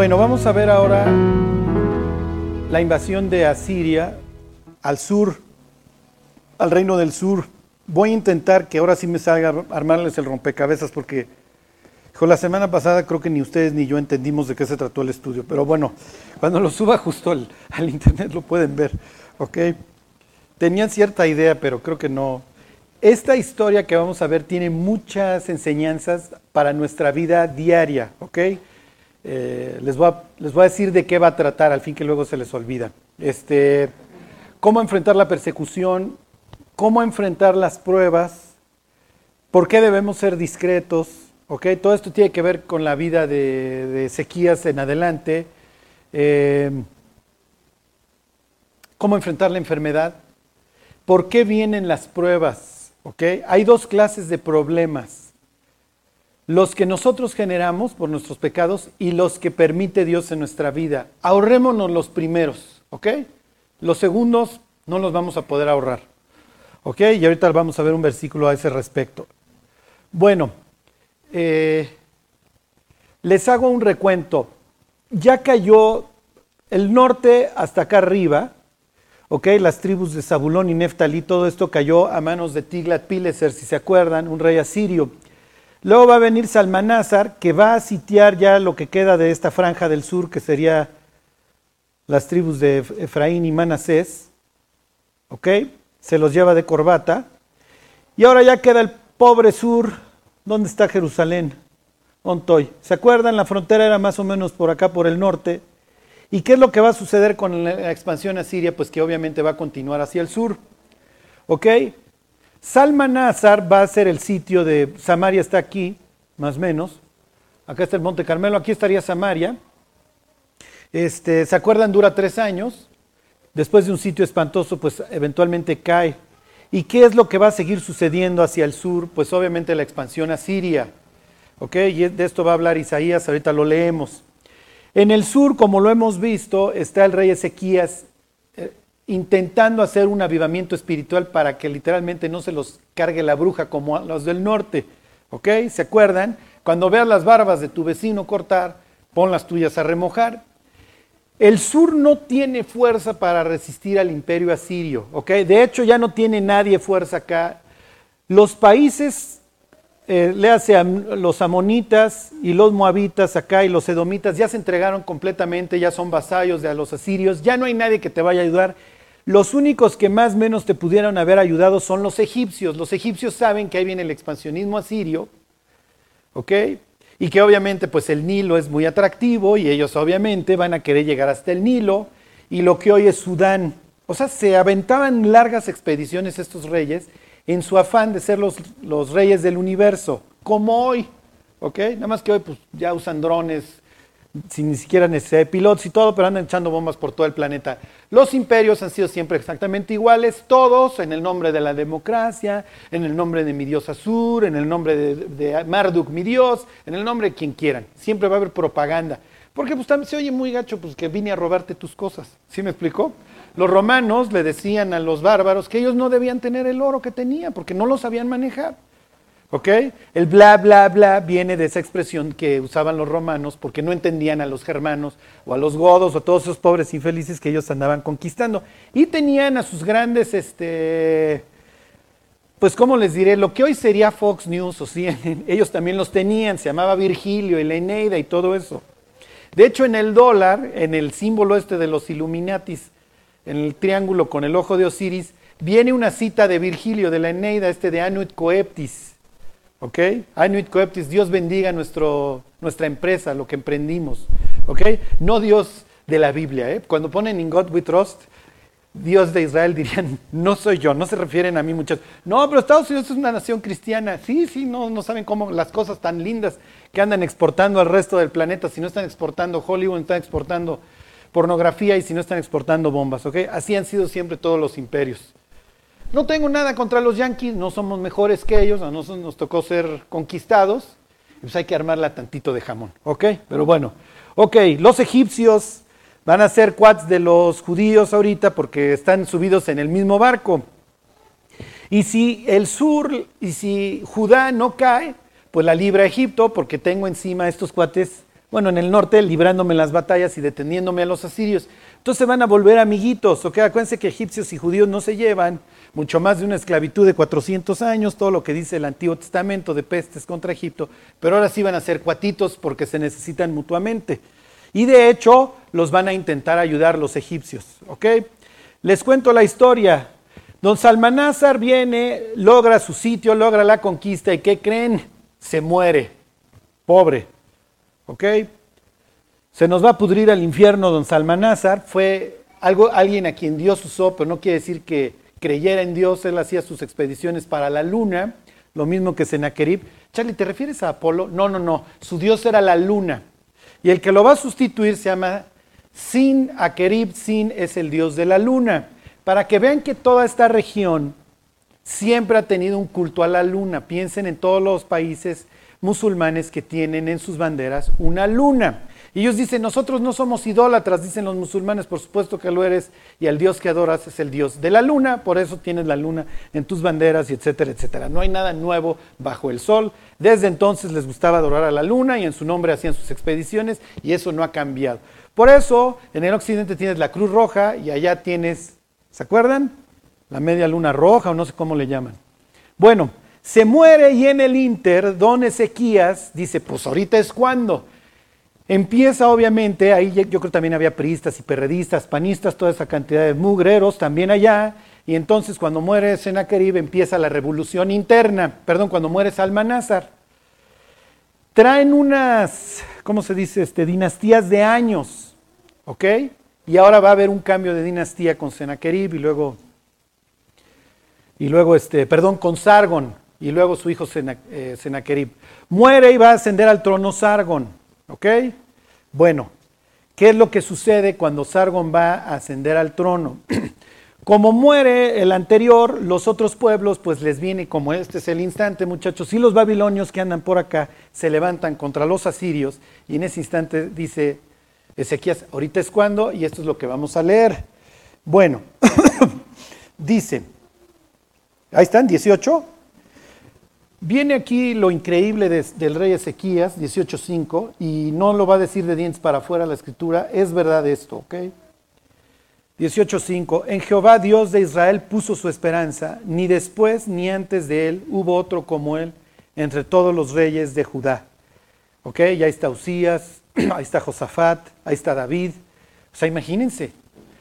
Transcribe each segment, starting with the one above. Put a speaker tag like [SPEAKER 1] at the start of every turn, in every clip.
[SPEAKER 1] Bueno, vamos a ver ahora la invasión de Asiria al sur, al reino del sur. Voy a intentar que ahora sí me salga armarles el rompecabezas porque con la semana pasada creo que ni ustedes ni yo entendimos de qué se trató el estudio, pero bueno, cuando lo suba justo al, al internet lo pueden ver, ¿ok? Tenían cierta idea, pero creo que no. Esta historia que vamos a ver tiene muchas enseñanzas para nuestra vida diaria, ¿ok? Eh, les, voy a, les a decir de qué va a tratar, al fin que luego se les olvida. Este, cómo enfrentar la persecución, cómo enfrentar las pruebas, por qué debemos ser discretos, ¿ok? Todo esto tiene que ver con la vida de, de en adelante. Eh, cómo enfrentar la enfermedad, por qué vienen las pruebas, ¿ok? Hay dos clases de problemas. Los que nosotros generamos por nuestros pecados y los que permite Dios en nuestra vida. Ahorrémonos los primeros, ¿ok? Los segundos no los vamos a poder ahorrar. ¿Ok? Y ahorita vamos a ver un versículo a ese respecto. Bueno, eh, les hago un recuento. Ya cayó el norte hasta acá arriba, ¿ok? Las tribus de Zabulón y Neftalí, todo esto cayó a manos de Tiglat-Pileser, si se acuerdan, un rey asirio. Luego va a venir Salmanásar, que va a sitiar ya lo que queda de esta franja del sur, que sería las tribus de Efraín y Manasés, ¿ok? Se los lleva de corbata. Y ahora ya queda el pobre sur. ¿Dónde está Jerusalén? Ontoy. ¿Se acuerdan? La frontera era más o menos por acá, por el norte. ¿Y qué es lo que va a suceder con la expansión a Siria? Pues que obviamente va a continuar hacia el sur. ¿Ok? Salmanásar va a ser el sitio de Samaria, está aquí, más o menos. Acá está el Monte Carmelo, aquí estaría Samaria. Este, ¿Se acuerdan? Dura tres años. Después de un sitio espantoso, pues eventualmente cae. ¿Y qué es lo que va a seguir sucediendo hacia el sur? Pues obviamente la expansión a Siria. ¿Ok? Y de esto va a hablar Isaías, ahorita lo leemos. En el sur, como lo hemos visto, está el rey Ezequías intentando hacer un avivamiento espiritual para que literalmente no se los cargue la bruja como los del norte. ¿Ok? ¿Se acuerdan? Cuando veas las barbas de tu vecino cortar, pon las tuyas a remojar. El sur no tiene fuerza para resistir al imperio asirio, ¿ok? De hecho, ya no tiene nadie fuerza acá. Los países, eh, los amonitas y los moabitas acá y los edomitas, ya se entregaron completamente, ya son vasallos de los asirios, ya no hay nadie que te vaya a ayudar. Los únicos que más menos te pudieran haber ayudado son los egipcios. Los egipcios saben que ahí viene el expansionismo asirio, ¿ok? y que obviamente pues el Nilo es muy atractivo y ellos obviamente van a querer llegar hasta el Nilo y lo que hoy es Sudán. O sea, se aventaban largas expediciones estos reyes en su afán de ser los, los reyes del universo, como hoy, ¿ok? Nada más que hoy pues ya usan drones, sin ni siquiera necesidad de pilotos y todo, pero andan echando bombas por todo el planeta. Los imperios han sido siempre exactamente iguales, todos en el nombre de la democracia, en el nombre de mi dios Azur, en el nombre de, Marduk, mi dios, en el nombre de quien quieran. Siempre va a haber propaganda. Porque pues también se oye muy gacho pues que vine a robarte tus cosas. ¿Sí me explicó? Los romanos le decían a los bárbaros que ellos no debían tener el oro que tenían porque no lo sabían manejar. ¿Ok? El bla, bla, bla viene de esa expresión que usaban los romanos porque no entendían a los germanos o a los godos o a todos esos pobres infelices que ellos andaban conquistando. Y tenían a sus grandes, este, pues, ¿cómo les diré? Lo que hoy sería Fox News o CNN, ellos también los tenían, se llamaba Virgilio y la Eneida y todo eso. De hecho, en el dólar, en el símbolo este de los Illuminatis, en el triángulo con el ojo de Osiris, viene una cita de Virgilio de la Eneida, este de Anuit Coeptis ¿Ok? Anuit Coeptis, Dios bendiga nuestro, nuestra empresa, lo que emprendimos. ¿Ok? No Dios de la Biblia. ¿eh? Cuando ponen In God We Trust, Dios de Israel dirían, no soy yo, no se refieren a mí muchas. No, pero Estados Unidos es una nación cristiana. Sí, sí, no, no saben cómo las cosas tan lindas que andan exportando al resto del planeta. Si no están exportando Hollywood, están exportando pornografía y si no están exportando bombas. ¿ok? Así han sido siempre todos los imperios. No tengo nada contra los Yankees, no somos mejores que ellos, a nosotros nos tocó ser conquistados, pues hay que armarla tantito de jamón, ¿ok? Pero bueno, ok, los egipcios van a ser cuads de los judíos ahorita porque están subidos en el mismo barco. Y si el sur, y si Judá no cae, pues la libra Egipto, porque tengo encima estos cuates bueno, en el norte, librándome las batallas y deteniéndome a los asirios. Entonces van a volver amiguitos, ¿ok? Acuérdense que egipcios y judíos no se llevan, mucho más de una esclavitud de 400 años, todo lo que dice el Antiguo Testamento de pestes contra Egipto, pero ahora sí van a ser cuatitos porque se necesitan mutuamente. Y de hecho, los van a intentar ayudar los egipcios, ¿ok? Les cuento la historia. Don Salmanázar viene, logra su sitio, logra la conquista y ¿qué creen? Se muere, pobre, ¿ok? Se nos va a pudrir al infierno don Salmanázar, fue algo, alguien a quien Dios usó, pero no quiere decir que creyera en Dios, él hacía sus expediciones para la luna, lo mismo que Senaquerib. Charlie, ¿te refieres a Apolo? No, no, no, su Dios era la luna. Y el que lo va a sustituir se llama Sin Akerib, Sin es el Dios de la luna. Para que vean que toda esta región siempre ha tenido un culto a la luna. Piensen en todos los países musulmanes que tienen en sus banderas una luna. Ellos dicen, nosotros no somos idólatras, dicen los musulmanes, por supuesto que lo eres, y el Dios que adoras es el Dios de la luna, por eso tienes la luna en tus banderas, y etcétera, etcétera. No hay nada nuevo bajo el sol. Desde entonces les gustaba adorar a la luna y en su nombre hacían sus expediciones, y eso no ha cambiado. Por eso, en el occidente tienes la Cruz Roja y allá tienes, ¿se acuerdan? La media luna roja o no sé cómo le llaman. Bueno, se muere y en el Inter, don Ezequías dice, pues ahorita es cuando. Empieza obviamente, ahí yo creo también había priistas y perredistas, panistas, toda esa cantidad de mugreros también allá. Y entonces cuando muere Sennacherib empieza la revolución interna, perdón, cuando muere Salmanázar. Traen unas, ¿cómo se dice? Este, dinastías de años, ¿ok? Y ahora va a haber un cambio de dinastía con Sennacherib y luego, y luego este, perdón, con Sargon y luego su hijo eh, Sennacherib. Muere y va a ascender al trono Sargon. ¿Ok? Bueno, ¿qué es lo que sucede cuando Sargon va a ascender al trono? Como muere el anterior, los otros pueblos, pues les viene, como este es el instante, muchachos, y los babilonios que andan por acá se levantan contra los asirios, y en ese instante dice Ezequías, ahorita es cuando, y esto es lo que vamos a leer. Bueno, dice, ahí están, 18. Viene aquí lo increíble del rey Ezequías, 18.5, y no lo va a decir de dientes para afuera la escritura, es verdad esto, ¿ok? 18.5, en Jehová Dios de Israel puso su esperanza, ni después ni antes de él hubo otro como él entre todos los reyes de Judá. ¿Ok? Ya está Usías, ahí está Josafat, ahí está David. O sea, imagínense,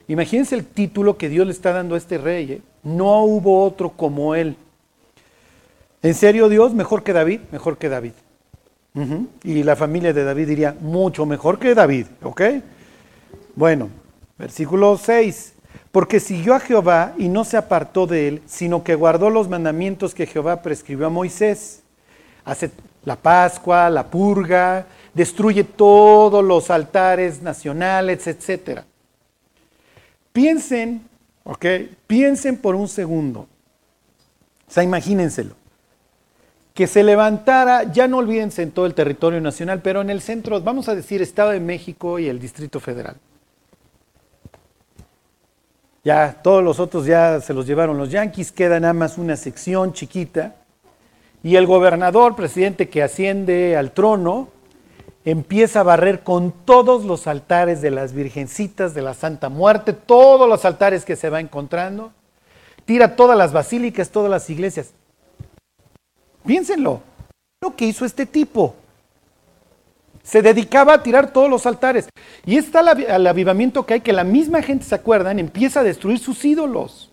[SPEAKER 1] imagínense el título que Dios le está dando a este rey. ¿eh? No hubo otro como él. ¿En serio Dios mejor que David? Mejor que David. Y la familia de David diría, mucho mejor que David, ¿ok? Bueno, versículo 6. Porque siguió a Jehová y no se apartó de él, sino que guardó los mandamientos que Jehová prescribió a Moisés. Hace la Pascua, la purga, destruye todos los altares nacionales, etc. Piensen, ¿ok? Piensen por un segundo. O sea, imagínenselo que se levantara, ya no olvídense en todo el territorio nacional, pero en el centro, vamos a decir, Estado de México y el Distrito Federal. Ya todos los otros ya se los llevaron los yanquis, queda nada más una sección chiquita. Y el gobernador, presidente que asciende al trono, empieza a barrer con todos los altares de las virgencitas de la Santa Muerte, todos los altares que se va encontrando, tira todas las basílicas, todas las iglesias. Piénsenlo, lo que hizo este tipo. Se dedicaba a tirar todos los altares. Y está el avivamiento que hay, que la misma gente, ¿se acuerdan? Empieza a destruir sus ídolos.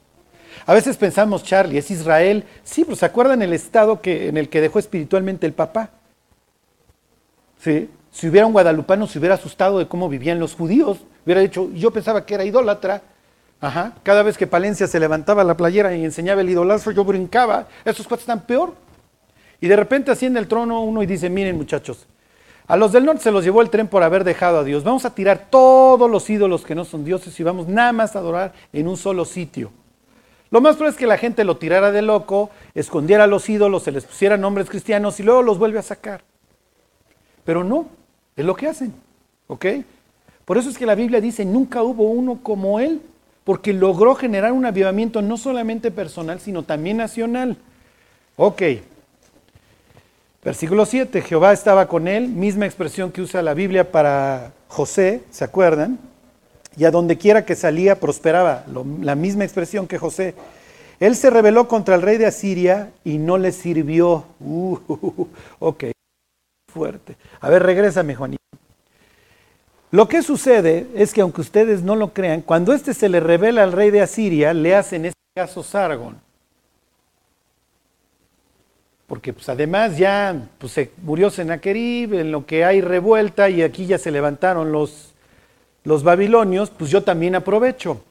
[SPEAKER 1] A veces pensamos, Charlie, es Israel. Sí, pero ¿se acuerdan el estado que, en el que dejó espiritualmente el papá? Sí. Si hubiera un guadalupano, se hubiera asustado de cómo vivían los judíos. Hubiera dicho, yo pensaba que era idólatra. Ajá. Cada vez que Palencia se levantaba la playera y enseñaba el idolatro, yo brincaba. Esos cuates están peor. Y de repente asciende el trono uno y dice, miren muchachos, a los del norte se los llevó el tren por haber dejado a Dios. Vamos a tirar todos los ídolos que no son dioses y vamos nada más a adorar en un solo sitio. Lo más probable es que la gente lo tirara de loco, escondiera los ídolos, se les pusiera nombres cristianos y luego los vuelve a sacar. Pero no, es lo que hacen. ¿Ok? Por eso es que la Biblia dice, nunca hubo uno como él, porque logró generar un avivamiento no solamente personal, sino también nacional. Ok, Versículo 7, Jehová estaba con él, misma expresión que usa la Biblia para José, ¿se acuerdan? Y a donde quiera que salía prosperaba, la misma expresión que José. Él se rebeló contra el rey de Asiria y no le sirvió. Uh, ok, fuerte. A ver, regrésame, Juanito. Lo que sucede es que aunque ustedes no lo crean, cuando este se le revela al rey de Asiria, le hacen este caso Sargon porque pues además ya pues, se murió Sennacherib, en lo que hay revuelta y aquí ya se levantaron los, los babilonios, pues yo también aprovecho.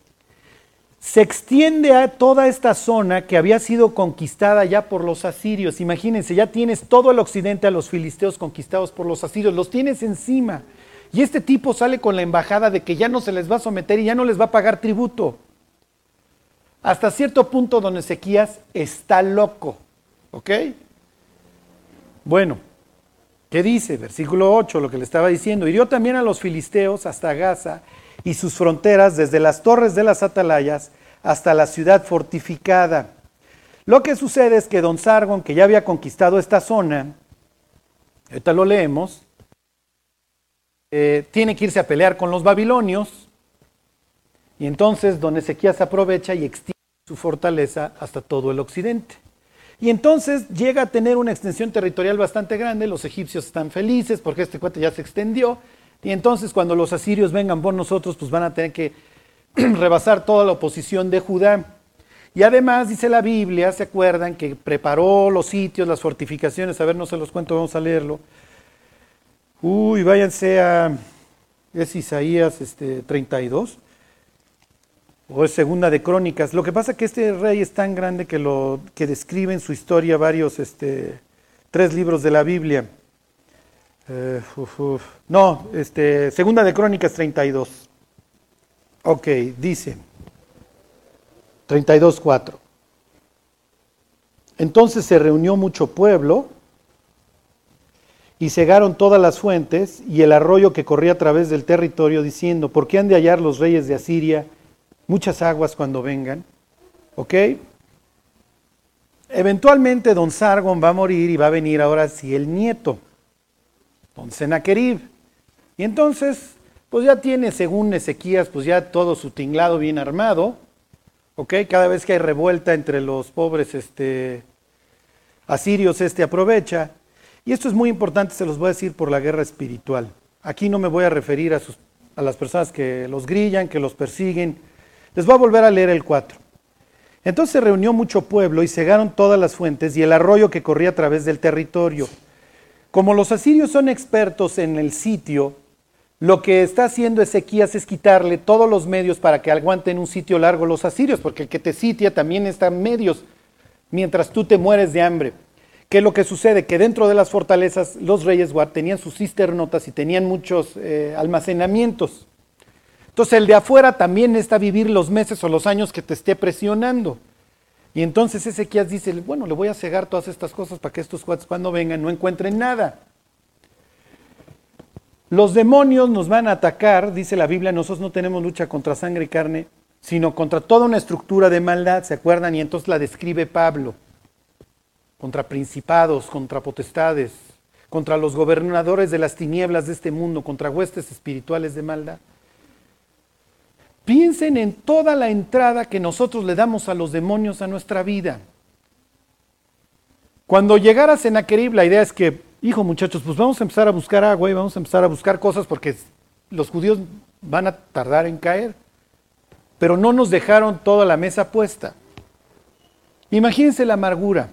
[SPEAKER 1] Se extiende a toda esta zona que había sido conquistada ya por los asirios. Imagínense, ya tienes todo el occidente a los filisteos conquistados por los asirios, los tienes encima. Y este tipo sale con la embajada de que ya no se les va a someter y ya no les va a pagar tributo. Hasta cierto punto don Ezequías está loco, ¿ok? Bueno, ¿qué dice? Versículo 8, lo que le estaba diciendo. Hirió también a los filisteos hasta Gaza y sus fronteras, desde las torres de las atalayas hasta la ciudad fortificada. Lo que sucede es que don Sargon, que ya había conquistado esta zona, ahorita lo leemos, eh, tiene que irse a pelear con los babilonios, y entonces don Ezequías aprovecha y extiende su fortaleza hasta todo el occidente. Y entonces llega a tener una extensión territorial bastante grande, los egipcios están felices porque este cuate ya se extendió, y entonces cuando los asirios vengan por nosotros, pues van a tener que rebasar toda la oposición de Judá. Y además dice la Biblia, ¿se acuerdan? Que preparó los sitios, las fortificaciones, a ver, no se los cuento, vamos a leerlo. Uy, váyanse a, es Isaías este, 32 o es segunda de crónicas. Lo que pasa es que este rey es tan grande que lo que describe en su historia varios, este, tres libros de la Biblia. Eh, no, este, segunda de crónicas 32. Ok, dice 32.4. Entonces se reunió mucho pueblo y cegaron todas las fuentes y el arroyo que corría a través del territorio, diciendo, ¿por qué han de hallar los reyes de Asiria muchas aguas cuando vengan, ¿ok? Eventualmente don Sargon va a morir y va a venir ahora sí el nieto, don Sennacherib. Y entonces, pues ya tiene, según Ezequías, pues ya todo su tinglado bien armado, ¿ok? Cada vez que hay revuelta entre los pobres este, asirios, este aprovecha. Y esto es muy importante, se los voy a decir por la guerra espiritual. Aquí no me voy a referir a, a las personas que los grillan, que los persiguen, les voy a volver a leer el 4. Entonces se reunió mucho pueblo y cegaron todas las fuentes y el arroyo que corría a través del territorio. Como los asirios son expertos en el sitio, lo que está haciendo Ezequías es quitarle todos los medios para que aguanten un sitio largo los asirios, porque el que te sitia también está en medios mientras tú te mueres de hambre. ¿Qué es lo que sucede? Que dentro de las fortalezas los reyes tenían sus cisternotas y tenían muchos eh, almacenamientos. Entonces el de afuera también está vivir los meses o los años que te esté presionando. Y entonces Ezequías dice, bueno, le voy a cegar todas estas cosas para que estos cuates cuando vengan no encuentren nada. Los demonios nos van a atacar, dice la Biblia, nosotros no tenemos lucha contra sangre y carne, sino contra toda una estructura de maldad, ¿se acuerdan? Y entonces la describe Pablo, contra principados, contra potestades, contra los gobernadores de las tinieblas de este mundo, contra huestes espirituales de maldad. Piensen en toda la entrada que nosotros le damos a los demonios a nuestra vida. Cuando llegara a Sennacherib, la idea es que, hijo muchachos, pues vamos a empezar a buscar agua y vamos a empezar a buscar cosas porque los judíos van a tardar en caer. Pero no nos dejaron toda la mesa puesta. Imagínense la amargura.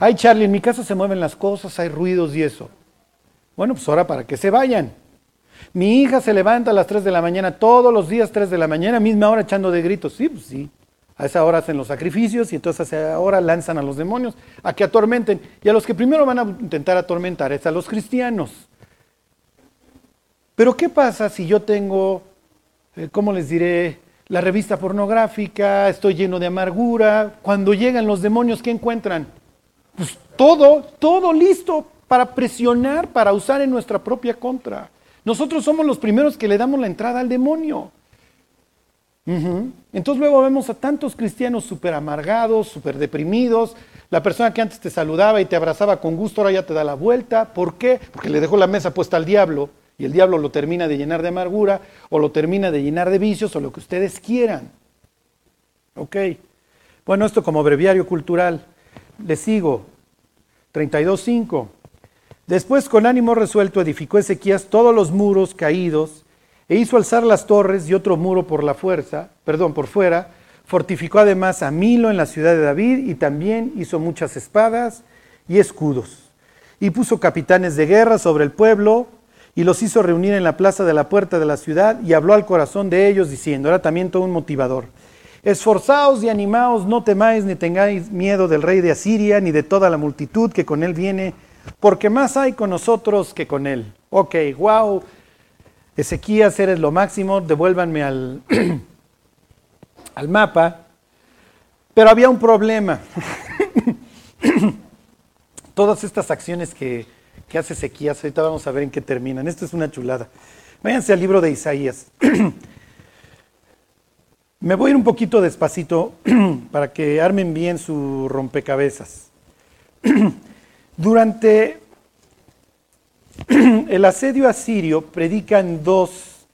[SPEAKER 1] Ay, Charlie, en mi casa se mueven las cosas, hay ruidos y eso. Bueno, pues ahora para que se vayan. Mi hija se levanta a las 3 de la mañana, todos los días 3 de la mañana, misma hora echando de gritos. Sí, pues sí. A esa hora hacen los sacrificios y entonces a esa hora lanzan a los demonios a que atormenten. Y a los que primero van a intentar atormentar es a los cristianos. Pero ¿qué pasa si yo tengo, eh, ¿cómo les diré? La revista pornográfica, estoy lleno de amargura. Cuando llegan los demonios, ¿qué encuentran? Pues todo, todo listo para presionar, para usar en nuestra propia contra. Nosotros somos los primeros que le damos la entrada al demonio. Entonces luego vemos a tantos cristianos súper amargados, súper deprimidos. La persona que antes te saludaba y te abrazaba con gusto ahora ya te da la vuelta. ¿Por qué? Porque le dejó la mesa puesta al diablo y el diablo lo termina de llenar de amargura o lo termina de llenar de vicios o lo que ustedes quieran. Ok. Bueno, esto como breviario cultural. Le sigo. 32.5. Después, con ánimo resuelto, edificó Ezequías todos los muros caídos e hizo alzar las torres y otro muro por la fuerza, perdón, por fuera. Fortificó además a Milo en la ciudad de David y también hizo muchas espadas y escudos. Y puso capitanes de guerra sobre el pueblo y los hizo reunir en la plaza de la puerta de la ciudad y habló al corazón de ellos diciendo, era también todo un motivador. Esforzaos y animaos, no temáis ni tengáis miedo del rey de Asiria ni de toda la multitud que con él viene, porque más hay con nosotros que con él. Ok, wow, Ezequías, eres lo máximo, devuélvanme al, al mapa. Pero había un problema. Todas estas acciones que, que hace Ezequías, ahorita vamos a ver en qué terminan. Esto es una chulada. Váyanse al libro de Isaías. Me voy a ir un poquito despacito para que armen bien su rompecabezas. Durante el asedio asirio predican dos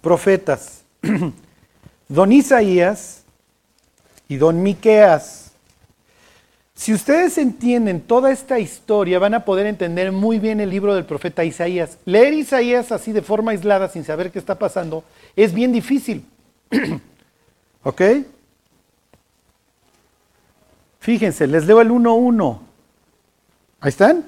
[SPEAKER 1] profetas, don Isaías y don Miqueas. Si ustedes entienden toda esta historia, van a poder entender muy bien el libro del profeta Isaías. Leer Isaías así de forma aislada, sin saber qué está pasando, es bien difícil. ¿Ok? Fíjense, les leo el 1.1. Ahí están.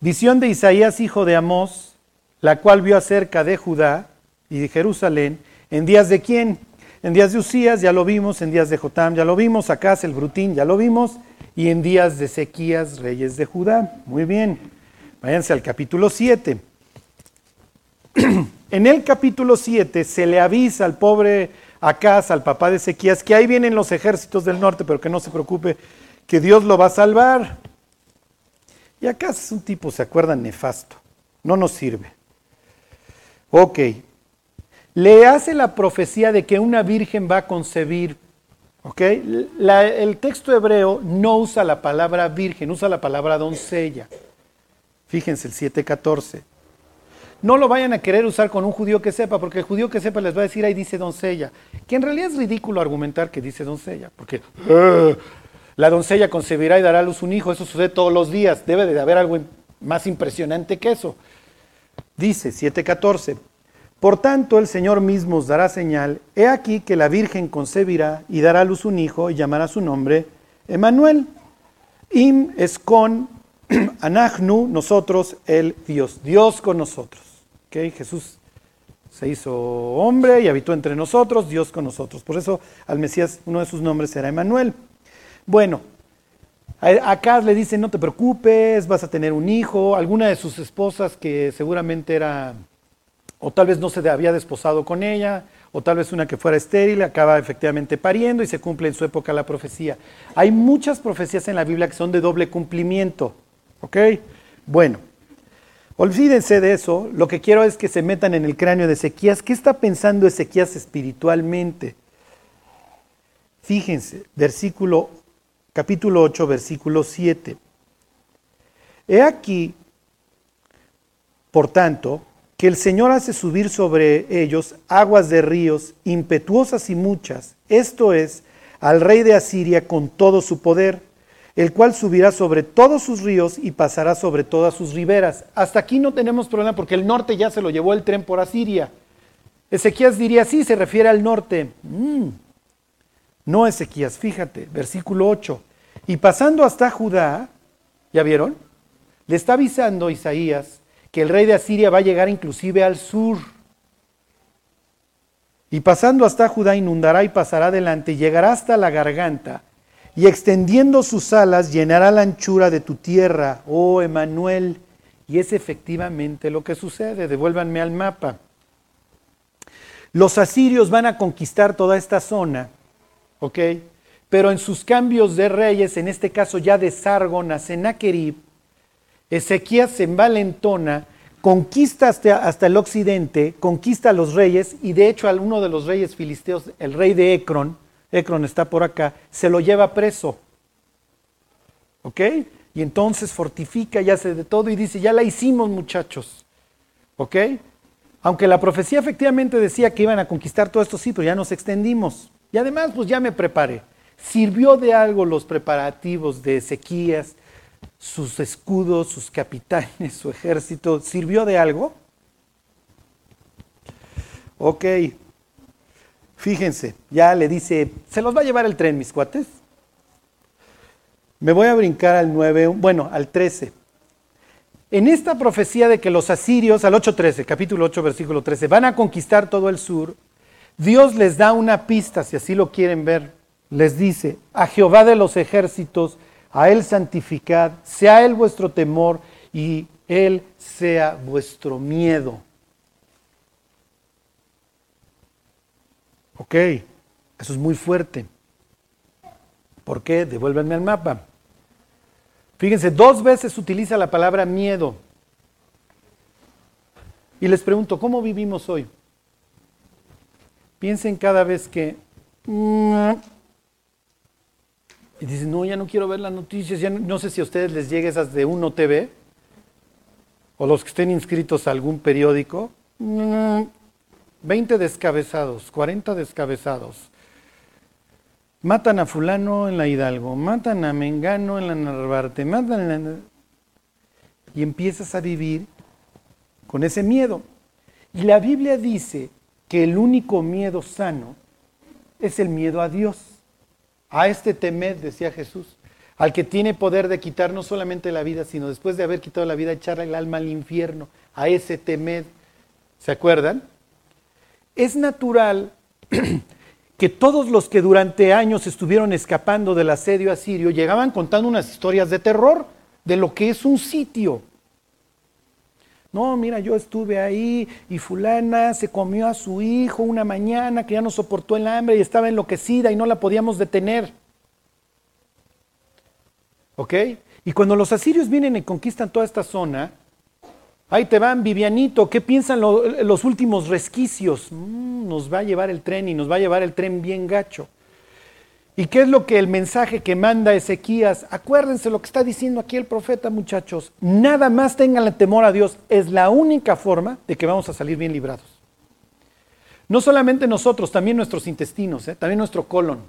[SPEAKER 1] Visión de Isaías, hijo de Amós, la cual vio acerca de Judá y de Jerusalén, en días de quién? En días de Usías, ya lo vimos, en días de Jotam, ya lo vimos, Acá el Brutín, ya lo vimos, y en días de Sequías, reyes de Judá. Muy bien, váyanse al capítulo 7. en el capítulo 7 se le avisa al pobre Acaz, al papá de Sequías, que ahí vienen los ejércitos del norte, pero que no se preocupe, que Dios lo va a salvar. Y acá es un tipo, ¿se acuerdan? Nefasto. No nos sirve. Ok. Le hace la profecía de que una virgen va a concebir. ¿Ok? el texto hebreo no usa la palabra virgen, usa la palabra doncella. Fíjense el 7.14. No lo vayan a querer usar con un judío que sepa, porque el judío que sepa les va a decir ahí dice doncella. Que en realidad es ridículo argumentar que dice doncella, porque ¡ah! La doncella concebirá y dará a luz un hijo. Eso sucede todos los días. Debe de haber algo más impresionante que eso. Dice 7.14. Por tanto, el Señor mismo os dará señal. He aquí que la Virgen concebirá y dará a luz un hijo y llamará su nombre Emanuel. Im es con Anachnu, nosotros, el Dios. Dios con nosotros. ¿Okay? Jesús se hizo hombre y habitó entre nosotros, Dios con nosotros. Por eso al Mesías uno de sus nombres será Emanuel. Bueno, acá le dicen, no te preocupes, vas a tener un hijo. Alguna de sus esposas que seguramente era, o tal vez no se había desposado con ella, o tal vez una que fuera estéril, acaba efectivamente pariendo y se cumple en su época la profecía. Hay muchas profecías en la Biblia que son de doble cumplimiento. ¿Ok? Bueno, olvídense de eso. Lo que quiero es que se metan en el cráneo de Ezequías. ¿Qué está pensando Ezequías espiritualmente? Fíjense, versículo capítulo 8, versículo 7. He aquí, por tanto, que el Señor hace subir sobre ellos aguas de ríos impetuosas y muchas, esto es, al rey de Asiria con todo su poder, el cual subirá sobre todos sus ríos y pasará sobre todas sus riberas. Hasta aquí no tenemos problema porque el norte ya se lo llevó el tren por Asiria. Ezequías diría, sí, se refiere al norte. Mm. No Ezequías, fíjate, versículo 8. Y pasando hasta Judá, ¿ya vieron? Le está avisando Isaías que el rey de Asiria va a llegar inclusive al sur. Y pasando hasta Judá inundará y pasará adelante, y llegará hasta la garganta, y extendiendo sus alas llenará la anchura de tu tierra, oh Emanuel. Y es efectivamente lo que sucede. Devuélvanme al mapa. Los asirios van a conquistar toda esta zona, ¿ok? Pero en sus cambios de reyes, en este caso ya de Sargon a Sennacherib, Ezequías se envalentona conquista hasta, el occidente, conquista a los reyes y de hecho a uno de los reyes filisteos, el rey de Ecrón, Ecrón está por acá, se lo lleva preso. ¿Ok? Y entonces fortifica y hace de todo y dice, ya la hicimos muchachos. ¿Ok? Aunque la profecía efectivamente decía que iban a conquistar todo esto, sí, pero ya nos extendimos. Y además, pues ya me preparé. ¿Sirvió de algo los preparativos de Ezequías, sus escudos, sus capitanes, su ejército? ¿Sirvió de algo? Ok. Fíjense, ya le dice, se los va a llevar el tren, mis cuates. Me voy a brincar al 9, bueno, al 13. En esta profecía de que los asirios, al 8.13, capítulo 8, versículo 13, van a conquistar todo el sur, Dios les da una pista, si así lo quieren ver les dice, a Jehová de los ejércitos, a Él santificad, sea Él vuestro temor y Él sea vuestro miedo. Ok, eso es muy fuerte. ¿Por qué? Devuélvanme al mapa. Fíjense, dos veces utiliza la palabra miedo. Y les pregunto, ¿cómo vivimos hoy? Piensen cada vez que y dicen, no, ya no quiero ver las noticias, ya no, sé si a ustedes les llegue esas de Uno TV, o los que estén inscritos a algún periódico. 20 mm, descabezados, 40 descabezados. Matan a fulano en la Hidalgo, matan a Mengano en la Narvarte, matan a... Y empiezas a vivir con ese miedo. Y la Biblia dice que el único miedo sano es el miedo a Dios. A este temed, decía Jesús, al que tiene poder de quitar no solamente la vida, sino después de haber quitado la vida, echar el alma al infierno. A ese temed. ¿Se acuerdan? Es natural que todos los que durante años estuvieron escapando del asedio asirio llegaban contando unas historias de terror de lo que es un sitio. No, mira, yo estuve ahí y fulana se comió a su hijo una mañana que ya no soportó el hambre y estaba enloquecida y no la podíamos detener. ¿Ok? Y cuando los asirios vienen y conquistan toda esta zona, ahí te van, Vivianito, ¿qué piensan los últimos resquicios? Mm, nos va a llevar el tren y nos va a llevar el tren bien gacho. ¿Y qué es lo que el mensaje que manda Ezequías? Acuérdense lo que está diciendo aquí el profeta, muchachos. Nada más tengan el temor a Dios. Es la única forma de que vamos a salir bien librados. No solamente nosotros, también nuestros intestinos, ¿eh? también nuestro colon.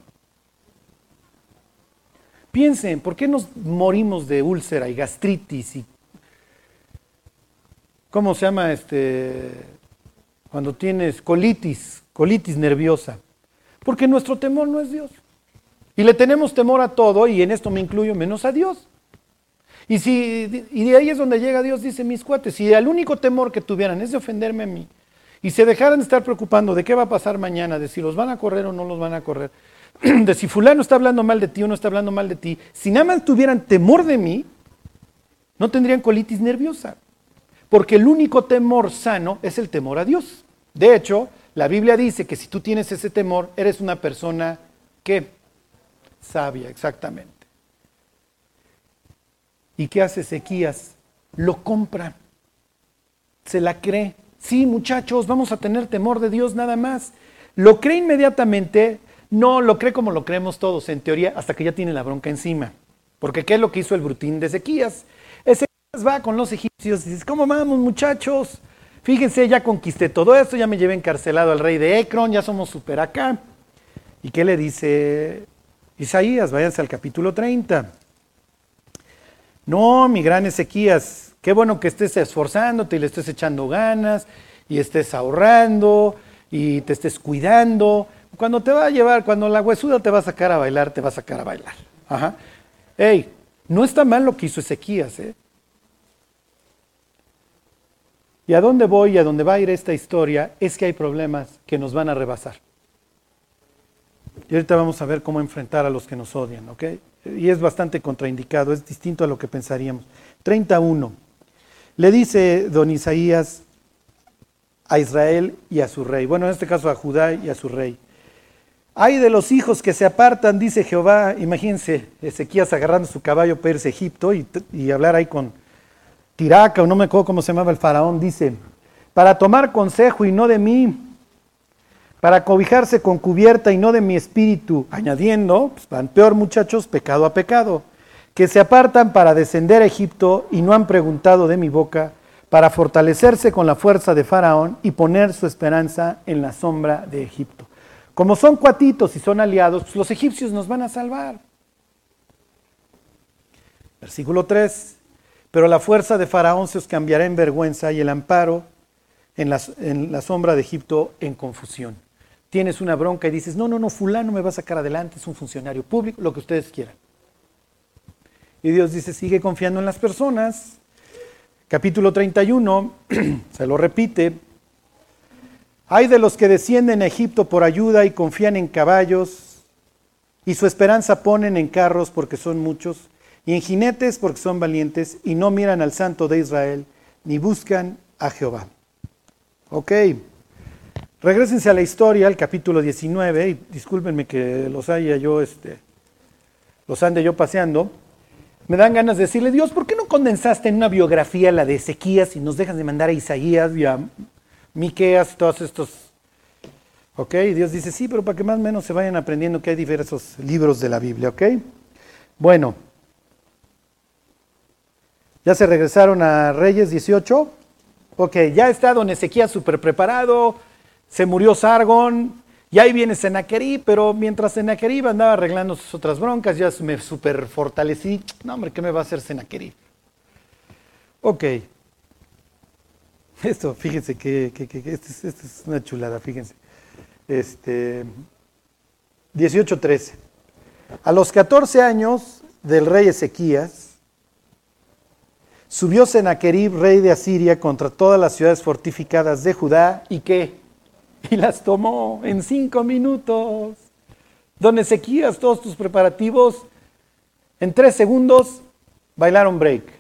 [SPEAKER 1] Piensen, ¿por qué nos morimos de úlcera y gastritis y ¿cómo se llama este cuando tienes colitis, colitis nerviosa? Porque nuestro temor no es Dios. Y le tenemos temor a todo, y en esto me incluyo menos a Dios. Y, si, y de ahí es donde llega Dios, dice mis cuates, si el único temor que tuvieran es de ofenderme a mí, y se dejaran de estar preocupando de qué va a pasar mañana, de si los van a correr o no los van a correr, de si fulano está hablando mal de ti o no está hablando mal de ti, si nada más tuvieran temor de mí, no tendrían colitis nerviosa. Porque el único temor sano es el temor a Dios. De hecho, la Biblia dice que si tú tienes ese temor, eres una persona que sabia, exactamente. ¿Y qué hace Ezequías? Lo compra, se la cree. Sí, muchachos, vamos a tener temor de Dios nada más. Lo cree inmediatamente, no lo cree como lo creemos todos, en teoría, hasta que ya tiene la bronca encima. Porque ¿qué es lo que hizo el brutín de Ezequías? Ezequías va con los egipcios y dice, ¿cómo vamos muchachos? Fíjense, ya conquisté todo esto, ya me llevé encarcelado al rey de Ecrón, ya somos super acá. ¿Y qué le dice Isaías, váyanse al capítulo 30. No, mi gran Ezequías, qué bueno que estés esforzándote y le estés echando ganas y estés ahorrando y te estés cuidando. Cuando te va a llevar, cuando la huesuda te va a sacar a bailar, te va a sacar a bailar. Ajá. Ey, no está mal lo que hizo Ezequías, ¿eh? Y a dónde voy y a dónde va a ir esta historia es que hay problemas que nos van a rebasar. Y ahorita vamos a ver cómo enfrentar a los que nos odian, ¿ok? Y es bastante contraindicado, es distinto a lo que pensaríamos. 31. Le dice don Isaías a Israel y a su rey, bueno, en este caso a Judá y a su rey. Hay de los hijos que se apartan, dice Jehová, imagínense Ezequías agarrando su caballo para irse a Egipto y, y hablar ahí con Tiraca, o no me acuerdo cómo se llamaba el faraón, dice, para tomar consejo y no de mí, para cobijarse con cubierta y no de mi espíritu, añadiendo, pues, van peor muchachos, pecado a pecado, que se apartan para descender a Egipto y no han preguntado de mi boca, para fortalecerse con la fuerza de Faraón y poner su esperanza en la sombra de Egipto. Como son cuatitos y son aliados, pues los egipcios nos van a salvar. Versículo 3. Pero la fuerza de Faraón se os cambiará en vergüenza y el amparo en la, en la sombra de Egipto en confusión. Tienes una bronca y dices, no, no, no, fulano me va a sacar adelante, es un funcionario público, lo que ustedes quieran. Y Dios dice, sigue confiando en las personas. Capítulo 31, se lo repite. Hay de los que descienden a Egipto por ayuda y confían en caballos, y su esperanza ponen en carros porque son muchos, y en jinetes porque son valientes, y no miran al Santo de Israel, ni buscan a Jehová. Ok, regresense a la historia, al capítulo 19, y discúlpenme que los haya yo, este, los ande yo paseando. Me dan ganas de decirle, Dios, ¿por qué no condensaste en una biografía la de Ezequías y nos dejas de mandar a Isaías y a Miqueas y todos estos? Ok, Dios dice, sí, pero para que más o menos se vayan aprendiendo que hay diversos libros de la Biblia, ¿ok? Bueno, ¿ya se regresaron a Reyes 18? Ok, ya está don Ezequías súper preparado, se murió Sargon, y ahí viene Senaquerib, pero mientras Senaquerib andaba arreglando sus otras broncas, ya me super fortalecí. No, hombre, ¿qué me va a hacer Senaquerib? Ok. Esto, fíjense que, que, que esto, es, es, una chulada, fíjense. Este, 18.13. A los 14 años del rey Ezequías, subió Senaquerib, rey de Asiria, contra todas las ciudades fortificadas de Judá, y qué? Y las tomó en cinco minutos. Don Ezequías, todos tus preparativos, en tres segundos bailaron break.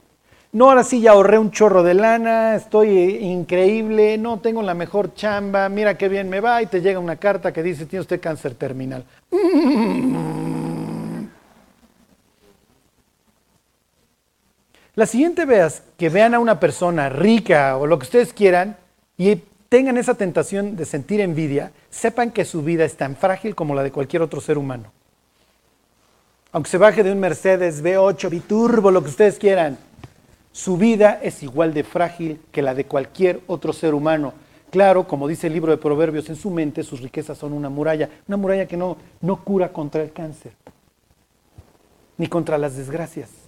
[SPEAKER 1] No, ahora sí ya ahorré un chorro de lana, estoy increíble, no tengo la mejor chamba, mira qué bien me va y te llega una carta que dice, tiene usted cáncer terminal. La siguiente vez que vean a una persona rica o lo que ustedes quieran y tengan esa tentación de sentir envidia, sepan que su vida es tan frágil como la de cualquier otro ser humano. Aunque se baje de un Mercedes B8, Biturbo, lo que ustedes quieran, su vida es igual de frágil que la de cualquier otro ser humano. Claro, como dice el libro de Proverbios, en su mente sus riquezas son una muralla, una muralla que no, no cura contra el cáncer, ni contra las desgracias.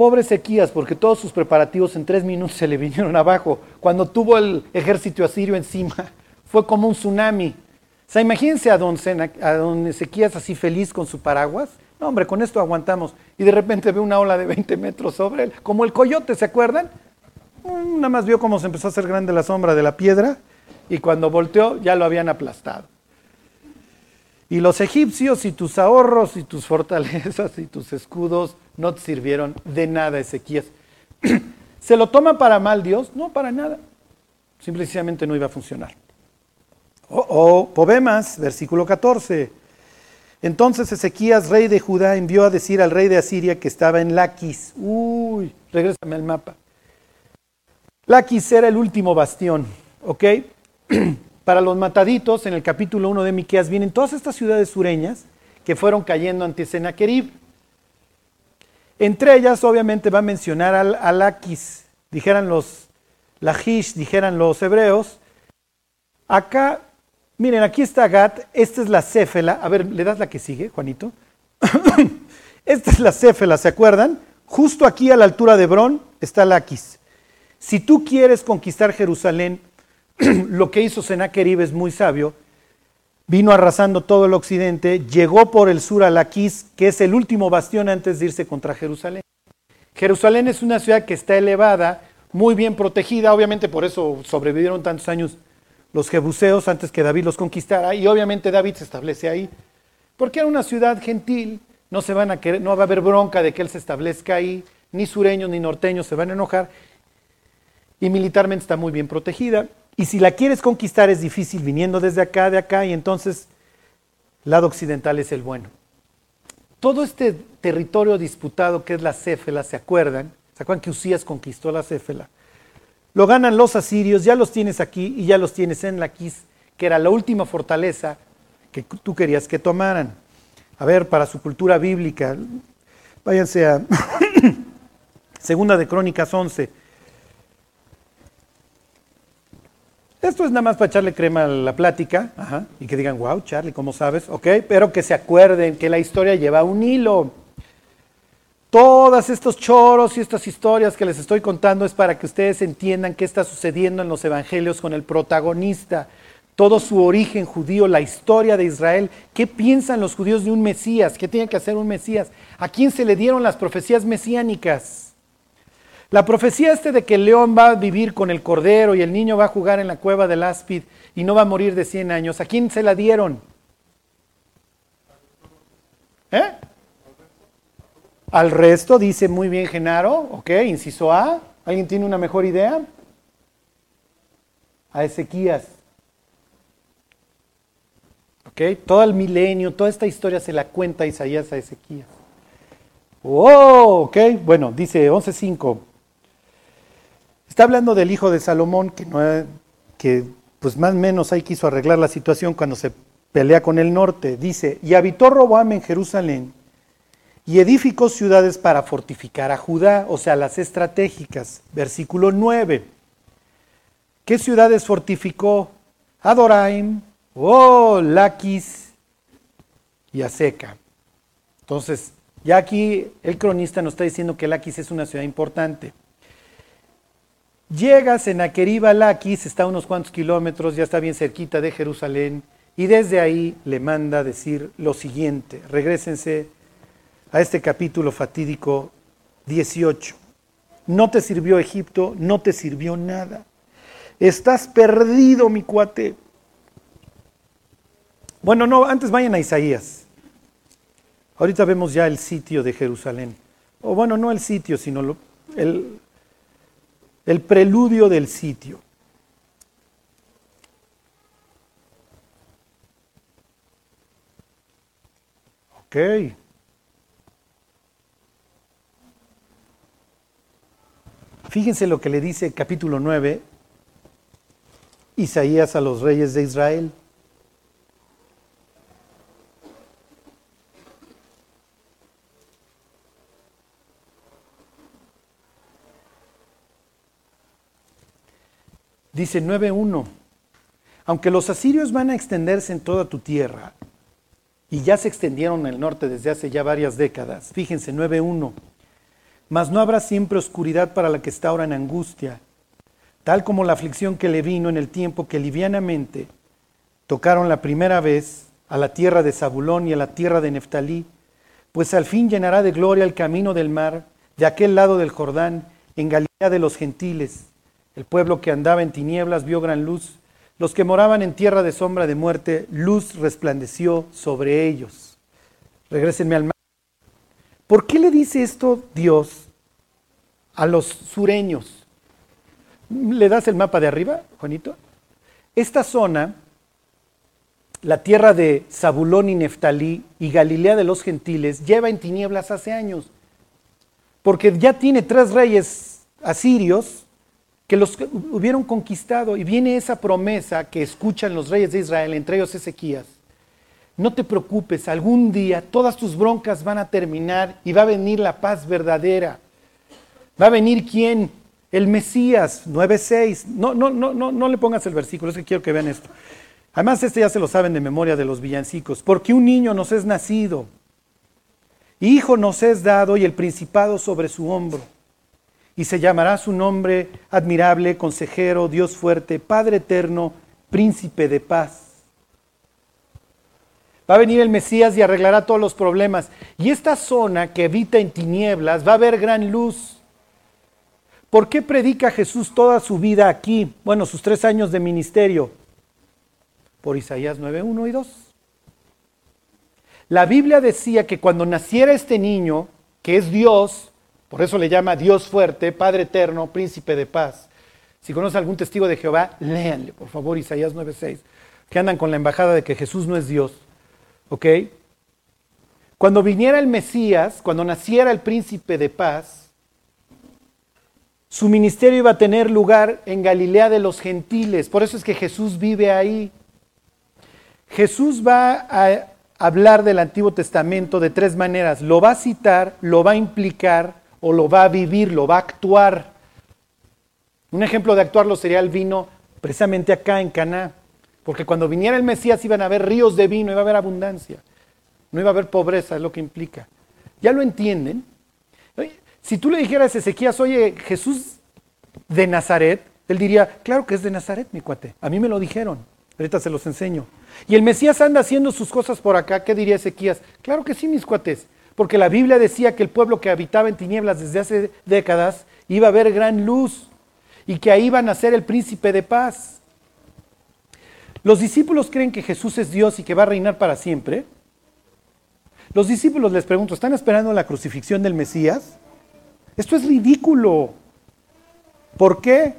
[SPEAKER 1] Pobre Ezequías, porque todos sus preparativos en tres minutos se le vinieron abajo. Cuando tuvo el ejército asirio encima, fue como un tsunami. O sea, imagínense a don, a don Ezequías así feliz con su paraguas. No, hombre, con esto aguantamos. Y de repente ve una ola de 20 metros sobre él, como el coyote, ¿se acuerdan? Mm, nada más vio cómo se empezó a hacer grande la sombra de la piedra y cuando volteó ya lo habían aplastado. Y los egipcios y tus ahorros y tus fortalezas y tus escudos no te sirvieron de nada, Ezequías. ¿Se lo toma para mal Dios? No, para nada. Simplemente no iba a funcionar. Oh, oh, Pobemas, versículo 14. Entonces Ezequías, rey de Judá, envió a decir al rey de Asiria que estaba en Laquis. Uy, regrésame al mapa. Laquis era el último bastión, ¿ok? para los mataditos, en el capítulo 1 de Miqueas, vienen todas estas ciudades sureñas que fueron cayendo ante Senaquerib. Entre ellas, obviamente, va a mencionar al, al Aquis, dijeran los Lajish, dijeran los hebreos. Acá, miren, aquí está Gat, esta es la Céfela. A ver, ¿le das la que sigue, Juanito? esta es la Céfela, ¿se acuerdan? Justo aquí a la altura de Hebrón está Laquis. Si tú quieres conquistar Jerusalén, lo que hizo Sennacherib es muy sabio. Vino arrasando todo el occidente, llegó por el sur a Laquis, que es el último bastión antes de irse contra Jerusalén. Jerusalén es una ciudad que está elevada, muy bien protegida, obviamente por eso sobrevivieron tantos años los jebuseos antes que David los conquistara, y obviamente David se establece ahí, porque era una ciudad gentil, no, se van a no va a haber bronca de que él se establezca ahí, ni sureños ni norteños se van a enojar, y militarmente está muy bien protegida. Y si la quieres conquistar es difícil viniendo desde acá, de acá, y entonces lado occidental es el bueno. todo este territorio disputado que es la Céfela, ¿se acuerdan? ¿Se acuerdan que Usías conquistó la Céfela? Lo ganan los asirios, ya los tienes aquí y ya los tienes en Laquis, que era la última fortaleza que tú querías que tomaran. A ver, para su cultura bíblica, váyanse a Segunda de Crónicas 11. Esto es nada más para echarle crema a la plática y que digan, wow, Charlie, ¿cómo sabes? Ok, pero que se acuerden que la historia lleva un hilo. Todos estos choros y estas historias que les estoy contando es para que ustedes entiendan qué está sucediendo en los evangelios con el protagonista, todo su origen judío, la historia de Israel, qué piensan los judíos de un Mesías, qué tiene que hacer un Mesías, a quién se le dieron las profecías mesiánicas. La profecía este de que el león va a vivir con el cordero y el niño va a jugar en la cueva del áspid y no va a morir de 100 años, ¿a quién se la dieron? ¿Eh? Al resto dice muy bien Genaro, ok, inciso A. ¿Alguien tiene una mejor idea? A Ezequías. Ok, todo el milenio, toda esta historia se la cuenta Isaías a Ezequías. Oh, ok, bueno, dice 11.5. Está hablando del hijo de Salomón, que, no, pues más o menos ahí quiso arreglar la situación cuando se pelea con el norte. Dice, y habitó Roboam en Jerusalén y edificó ciudades para fortificar a Judá, o sea, las estratégicas. Versículo 9. ¿Qué ciudades fortificó? Adoraim, oh, Laquis y Aseca. Entonces, ya aquí el cronista nos está diciendo que Laquis es una ciudad importante. Llegas en Aqueriba, Laquis, está a unos cuantos kilómetros, ya está bien cerquita de Jerusalén, y desde ahí le manda decir lo siguiente. Regrésense a este capítulo fatídico 18. No te sirvió Egipto, no te sirvió nada. Estás perdido, mi cuate. Bueno, no, antes vayan a Isaías. Ahorita vemos ya el sitio de Jerusalén. O bueno, no el sitio, sino el, el preludio del sitio. Fíjense lo que le dice capítulo 9 Isaías a los reyes de Israel. Dice 9.1, aunque los asirios van a extenderse en toda tu tierra, y ya se extendieron en el norte desde hace ya varias décadas, fíjense 9.1, mas no habrá siempre oscuridad para la que está ahora en angustia, tal como la aflicción que le vino en el tiempo que livianamente tocaron la primera vez a la tierra de Zabulón y a la tierra de Neftalí, pues al fin llenará de gloria el camino del mar, de aquel lado del Jordán, en Galilea de los gentiles el pueblo que andaba en tinieblas vio gran luz. Los que moraban en tierra de sombra de muerte, luz resplandeció sobre ellos. Regrésenme al mar. ¿Por qué le dice esto Dios a los sureños? ¿Le das el mapa de arriba, Juanito? Esta zona, la tierra de Zabulón y Neftalí y Galilea de los gentiles, lleva en tinieblas hace años. Porque ya tiene tres reyes asirios que los hubieron conquistado y viene esa promesa que escuchan los reyes de Israel, entre ellos Ezequías. No te preocupes, algún día todas tus broncas van a terminar y va a venir la paz verdadera. Va a venir quién? El Mesías 9:6. No, no, no, no, no le pongas el versículo, es que quiero que vean esto. Además, este ya se lo saben de memoria de los villancicos. Porque un niño nos es nacido, hijo nos es dado y el principado sobre su hombro y se llamará su nombre admirable, consejero, Dios fuerte, Padre eterno, príncipe de paz. Va a venir el Mesías y arreglará todos los problemas. Y esta zona que habita en tinieblas va a haber gran luz. ¿Por qué predica Jesús toda su vida aquí? Bueno, sus tres años de ministerio. Por Isaías 9, 1 y 2. La Biblia decía que cuando naciera este niño, que es Dios, por eso le llama Dios fuerte, Padre eterno, príncipe de paz. Si conoce algún testigo de Jehová, léanle, por favor, Isaías 9:6, que andan con la embajada de que Jesús no es Dios. ¿Ok? Cuando viniera el Mesías, cuando naciera el príncipe de paz, su ministerio iba a tener lugar en Galilea de los gentiles. Por eso es que Jesús vive ahí. Jesús va a hablar del Antiguo Testamento de tres maneras. Lo va a citar, lo va a implicar o lo va a vivir, lo va a actuar. Un ejemplo de actuarlo sería el vino precisamente acá en Caná, porque cuando viniera el Mesías iban a haber ríos de vino, iba a haber abundancia, no iba a haber pobreza, es lo que implica. ¿Ya lo entienden? Si tú le dijeras a Ezequías, oye, Jesús de Nazaret, él diría, claro que es de Nazaret, mi cuate, a mí me lo dijeron, ahorita se los enseño. Y el Mesías anda haciendo sus cosas por acá, ¿qué diría Ezequías? Claro que sí, mis cuates, porque la Biblia decía que el pueblo que habitaba en tinieblas desde hace décadas iba a ver gran luz y que ahí va a nacer el príncipe de paz. Los discípulos creen que Jesús es Dios y que va a reinar para siempre. Los discípulos les pregunto, ¿están esperando la crucifixión del Mesías? Esto es ridículo. ¿Por qué?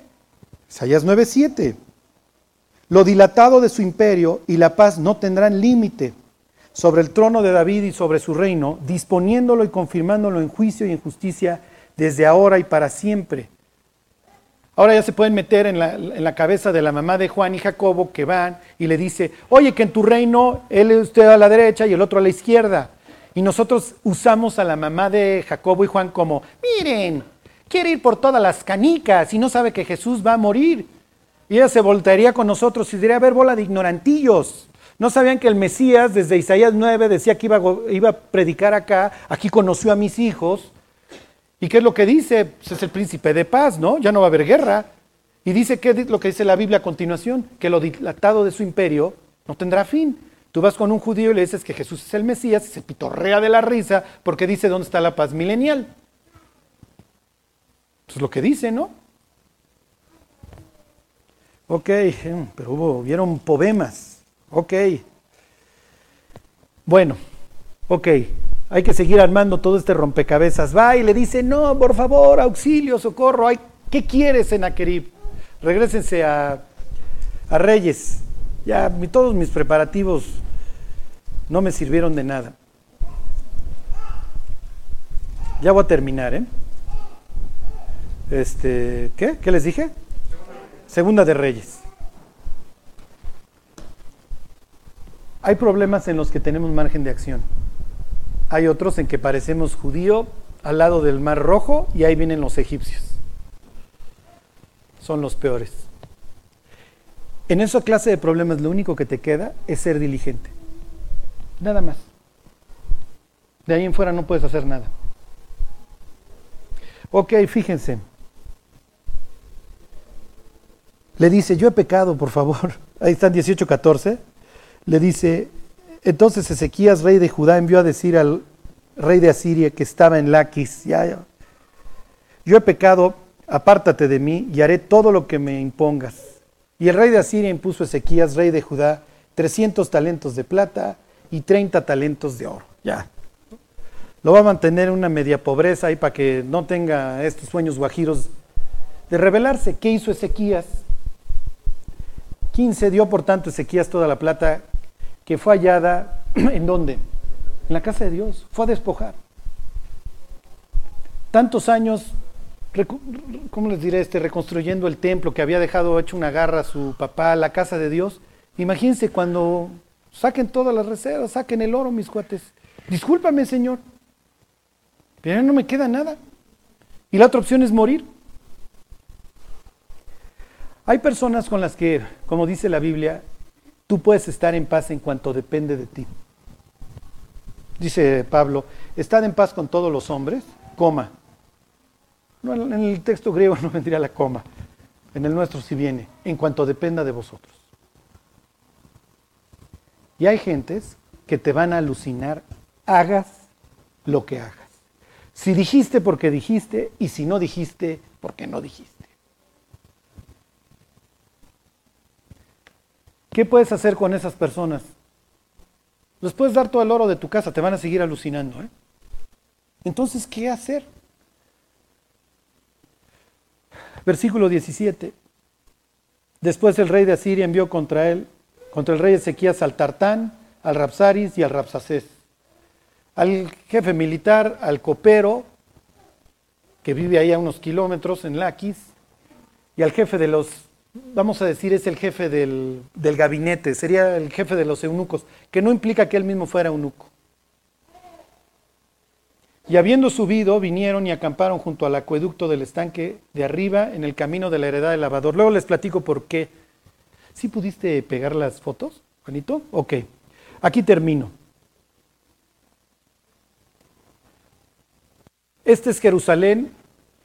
[SPEAKER 1] Isaías 9:7. Lo dilatado de su imperio y la paz no tendrán límite sobre el trono de David y sobre su reino, disponiéndolo y confirmándolo en juicio y en justicia desde ahora y para siempre. Ahora ya se pueden meter en la, cabeza de la mamá de Juan y Jacobo que van y le dice, oye, que en tu reino él usted a la derecha y el otro a la izquierda. Y nosotros usamos a la mamá de Jacobo y Juan como, miren, quiere ir por todas las canicas y no sabe que Jesús va a morir. Y ella se voltearía con nosotros y diría, a ver, bola de ignorantillos. No sabían que el Mesías desde Isaías 9 decía que iba, iba a predicar acá, aquí conoció a mis hijos. ¿Y qué es lo que dice? Pues es el príncipe de paz, ¿no? Ya no va a haber guerra. Y dice, ¿qué es lo que dice la Biblia a continuación? Que lo dilatado de su imperio no tendrá fin. Tú vas con un judío y le dices que Jesús es el Mesías y se pitorrea de la risa porque dice dónde está la paz milenial. Eso es lo que dice, ¿no? Ok, eh, pero hubo, vieron poemas. Ok. Bueno, ok. Hay que seguir armando todo este rompecabezas. Va y le dice, no, por favor, auxilio, socorro. ¿Qué quieres, Senaquerib? Regrésense a, a Reyes. Ya todos mis preparativos no me sirvieron de nada. Ya voy a terminar, ¿eh? Este, ¿qué? ¿Qué les dije? Segunda de Reyes. Hay problemas en los que tenemos margen de acción. Hay otros en que parecemos judío al lado del Mar Rojo y ahí vienen los egipcios. Son los peores. En esa clase de problemas lo único que te queda es ser diligente. Nada más. De ahí en fuera no puedes hacer nada. Ok, fíjense. Le dice, yo he pecado, por favor. Ahí están 18.14. Le dice, entonces Ezequías, rey de Judá, envió a decir al rey de Asiria que estaba en Laquis, ya, yo he pecado, apártate de mí y haré todo lo que me impongas. Y el rey de Asiria impuso a Ezequías, rey de Judá, 300 talentos de plata y 30 talentos de oro. Ya. Lo va a mantener en una media pobreza ahí para que no tenga estos sueños guajiros de rebelarse. ¿Qué hizo Ezequías? 15 dio por tanto Ezequías toda la plata que fue hallada en dónde? En la casa de Dios. Fue a despojar. Tantos años ¿cómo les diré? Este, reconstruyendo el templo que había dejado hecho una garra a su papá, la casa de Dios. Imagínense cuando saquen todas las reservas, saquen el oro, mis cuates. Discúlpame, Señor, pero ya no me queda nada. Y la otra opción es morir. Hay personas con las que, como dice la Biblia, tú puedes estar en paz en cuanto depende de ti. Dice Pablo, estad en paz con todos los hombres, coma, no, en el texto griego no vendría la coma. En el nuestro sí viene, en cuanto dependa de vosotros. Y hay gentes que te van a alucinar, hagas lo que hagas. Si dijiste porque dijiste y si no dijiste porque no dijiste. ¿Qué puedes hacer con esas personas? Les puedes dar todo el oro de tu casa, te van a seguir alucinando. ¿eh? Entonces, ¿qué hacer? Versículo 17. Después el rey de Asiria envió contra él, contra el rey Ezequías al Tartán, al Rapsaris y al Rapsacés. al jefe militar, al copero, que vive ahí a unos kilómetros en Laquis, y al jefe de los, vamos a decir, es el jefe del, del gabinete, sería el jefe de los eunucos, que no implica que él mismo fuera eunuco. Y habiendo subido, vinieron y acamparon junto al acueducto del estanque de arriba en el camino de la heredad del lavador. Luego les platico por qué. ¿Sí pudiste pegar las fotos, Juanito? Ok. Aquí termino. Este es Jerusalén.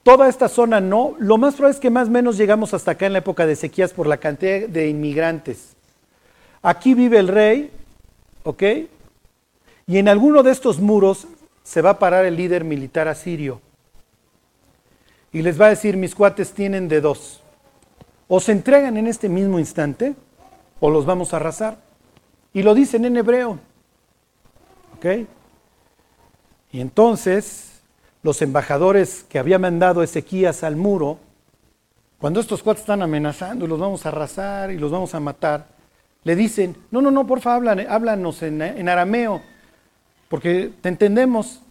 [SPEAKER 1] Toda esta zona no. Lo más probable es que más o menos llegamos hasta acá en la época de Ezequías por la cantidad de inmigrantes. Aquí vive el rey, ¿ok? Y en alguno de estos muros se va a parar el líder militar asirio y les va a decir, mis cuates tienen de dos. O se entregan en este mismo instante o los vamos a arrasar. Y lo dicen en hebreo. ¿Ok? Y entonces los embajadores que había mandado Ezequías al muro, cuando estos cuates están amenazando y los vamos a arrasar y los vamos a matar, le dicen, no, no, no, porfa, háblanos en, en arameo porque te entendemos.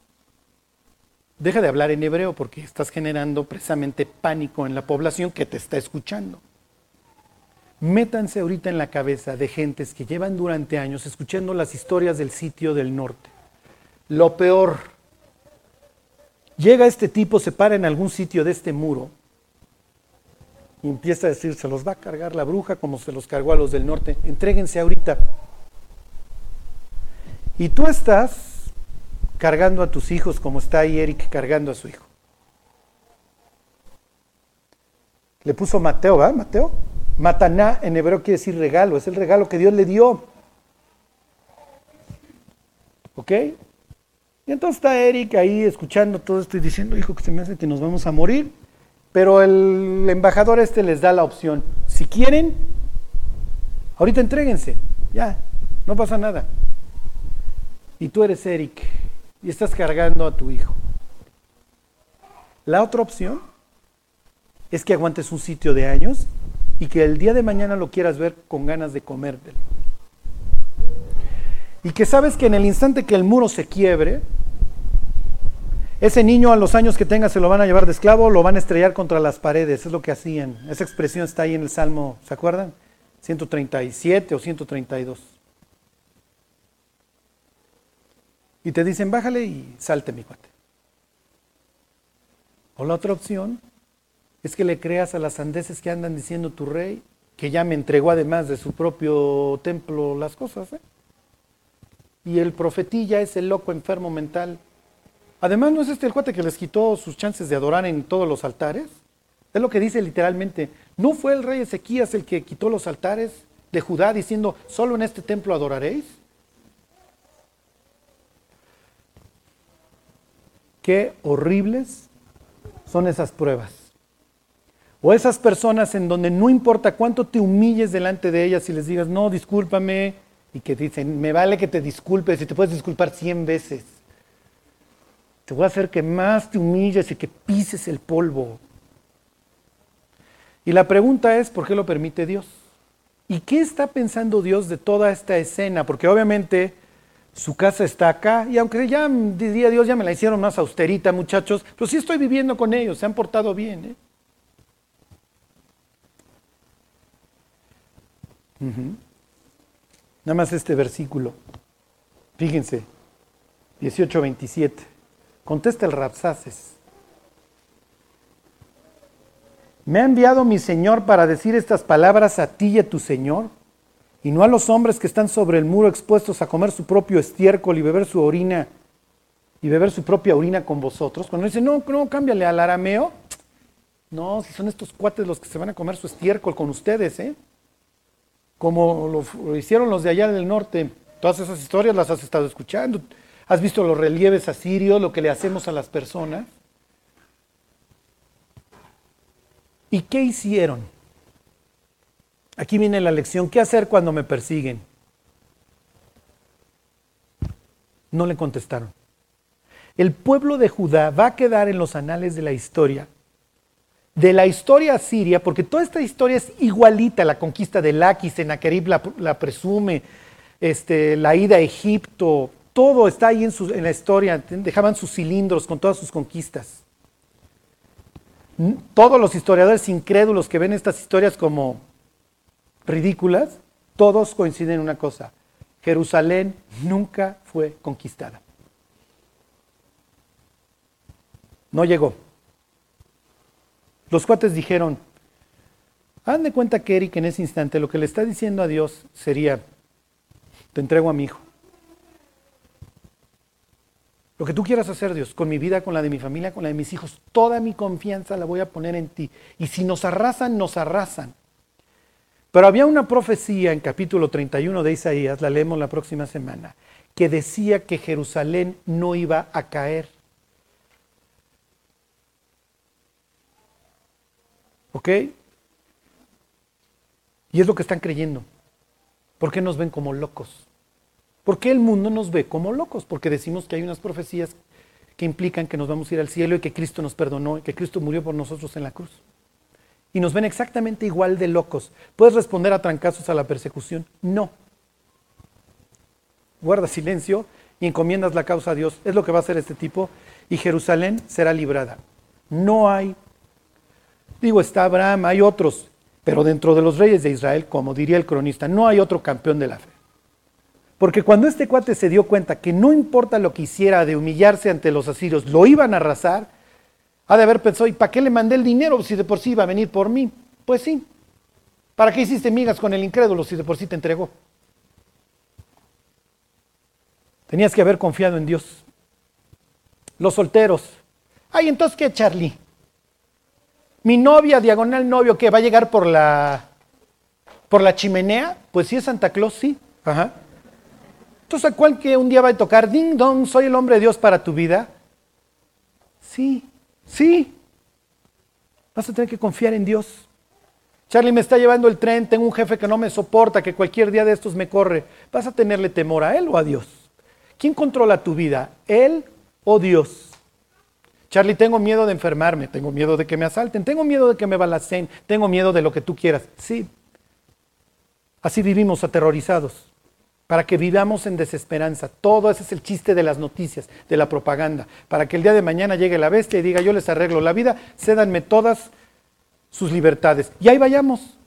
[SPEAKER 1] Deja de hablar en hebreo porque estás generando precisamente pánico en la población que te está escuchando. Métanse ahorita en la cabeza de gentes que llevan durante años escuchando las historias del sitio del norte. Lo peor, llega este tipo, se para en algún sitio de este muro y empieza a decir, se los va a cargar la bruja como se los cargó a los del norte, entréguense ahorita. Y tú estás cargando a tus hijos como está ahí Eric cargando a su hijo. Le puso Mateo, ¿va? Mateo. Mataná en hebreo quiere decir regalo, es el regalo que Dios le dio. ¿Ok? Y entonces está Eric ahí escuchando todo esto y diciendo, hijo, que se me hace que nos vamos a morir. Pero el embajador este les da la opción. Si quieren, ahorita entréguense. Ya, no pasa nada y tú eres Eric y estás cargando a tu hijo. La otra opción es que aguantes un sitio de años y que el día de mañana lo quieras ver con ganas de comértelo. Y que sabes que en el instante que el muro se quiebre, ese niño a los años que tenga se lo van a llevar de esclavo, lo van a estrellar contra las paredes, es lo que hacían. Esa expresión está ahí en el Salmo, ¿se acuerdan? 137 o 132. y te dicen, bájale y salte, mi cuate. O la otra opción es que le creas a las sandeces que andan diciendo tu rey, que ya me entregó además de su propio templo las cosas. ¿eh? Y el profetilla es el loco enfermo mental. Además, ¿no es este el cuate que les quitó sus chances de adorar en todos los altares? Es lo que dice literalmente. ¿No fue el rey Ezequías el que quitó los altares de Judá diciendo, solo en este templo adoraréis? Qué horribles son esas pruebas. O esas personas en donde no importa cuánto te humilles delante de ellas y les digas, no, discúlpame, y que dicen, me vale que te disculpes y te puedes disculpar cien veces. Te voy a hacer que más te humilles y que pises el polvo. Y la pregunta es, ¿por qué lo permite Dios? ¿Y qué está pensando Dios de toda esta escena? Porque obviamente su casa está acá y aunque ya diría Dios, ya me la hicieron más austerita muchachos, pero sí estoy viviendo con ellos, se han portado bien. ¿eh? Nada más este versículo. Fíjense, 18-27. Contesta el Rapsaces. ¿Me ha enviado mi Señor para decir estas palabras a ti y a tu Señor? y no a los hombres que están sobre el muro expuestos a comer su propio estiércol y beber su orina y beber su propia orina con vosotros. Cuando dicen, no, no, cámbiale al arameo. No, si son estos cuates los que se van a comer su estiércol con ustedes, ¿eh? Como lo, hicieron los de allá del norte. Todas esas historias las has estado escuchando. Has visto los relieves asirios, lo que le hacemos a las personas. ¿Y qué hicieron? Aquí viene la lección. ¿Qué hacer cuando me persiguen? No le contestaron. El pueblo de Judá va a quedar en los anales de la historia, de la historia siria, porque toda esta historia es igualita. La conquista de Laquis, Sennacherib la, la presume, este, la ida a Egipto, Todo está ahí en, en la historia. Dejaban sus cilindros con todas sus conquistas. Todos los historiadores incrédulos que ven estas historias como ridículas, todos coinciden en una cosa. Jerusalén nunca fue conquistada. No llegó. Los cuates dijeron, hagan de cuenta que Eric en ese instante lo que le está diciendo a Dios sería, te entrego a mi hijo. Lo que tú quieras hacer, Dios, con mi vida, con la de mi familia, con la de mis hijos, toda mi confianza la voy a poner en ti. Y si nos arrasan, nos arrasan. Pero había una profecía en capítulo 31 de Isaías, la leemos la próxima semana, que decía que Jerusalén no iba a caer. ¿Ok? Y es lo que están creyendo. ¿Por qué nos ven como locos? ¿Por qué el mundo nos ve como locos? Porque decimos que hay unas profecías que implican que nos vamos a ir al cielo y que Cristo nos perdonó y que Cristo murió por nosotros en la cruz. Y nos ven exactamente igual de locos. ¿Puedes responder a trancazos a la persecución? No. Guarda silencio y encomiendas la causa a Dios. Es lo que va a hacer este tipo. Y Jerusalén será librada. No hay Digo, está Abraham, hay otros, pero dentro de los reyes de Israel, como diría el cronista, no hay otro campeón de la fe. Porque cuando este cuate se dio cuenta que no importa lo que hiciera de humillarse ante los asirios, lo iban a arrasar, ha de haber pensado, ¿y para qué le mandé el dinero si de por sí iba a venir por mí? Pues sí. ¿Para qué hiciste migas con el incrédulo si de por sí te entregó? Tenías que haber confiado en Dios. Los solteros. Ay, entonces, ¿qué, Charlie? Mi novia, diagonal novio, que va a llegar por la, por la chimenea, pues sí es Santa Claus, sí. Ajá. Entonces, ¿a cuál que un día va a tocar? Ding dong, soy el hombre de Dios para tu vida. Sí, sí. Vas a tener que confiar en Dios. Charlie me está llevando el tren, tengo un jefe que no me soporta, que cualquier día de estos me corre. ¿Vas a tenerle temor a él o a Dios? ¿Quién controla tu vida? ¿Él o Dios? Charlie, tengo miedo de enfermarme, tengo miedo de que me asalten, tengo miedo de que me balacen, tengo miedo de lo que tú quieras. Sí, así vivimos aterrorizados, para que vivamos en desesperanza. Todo ese es el chiste de las noticias, de la propaganda, para que el día de mañana llegue la bestia y diga, yo les arreglo la vida, cédanme todas sus libertades. Y ahí vayamos.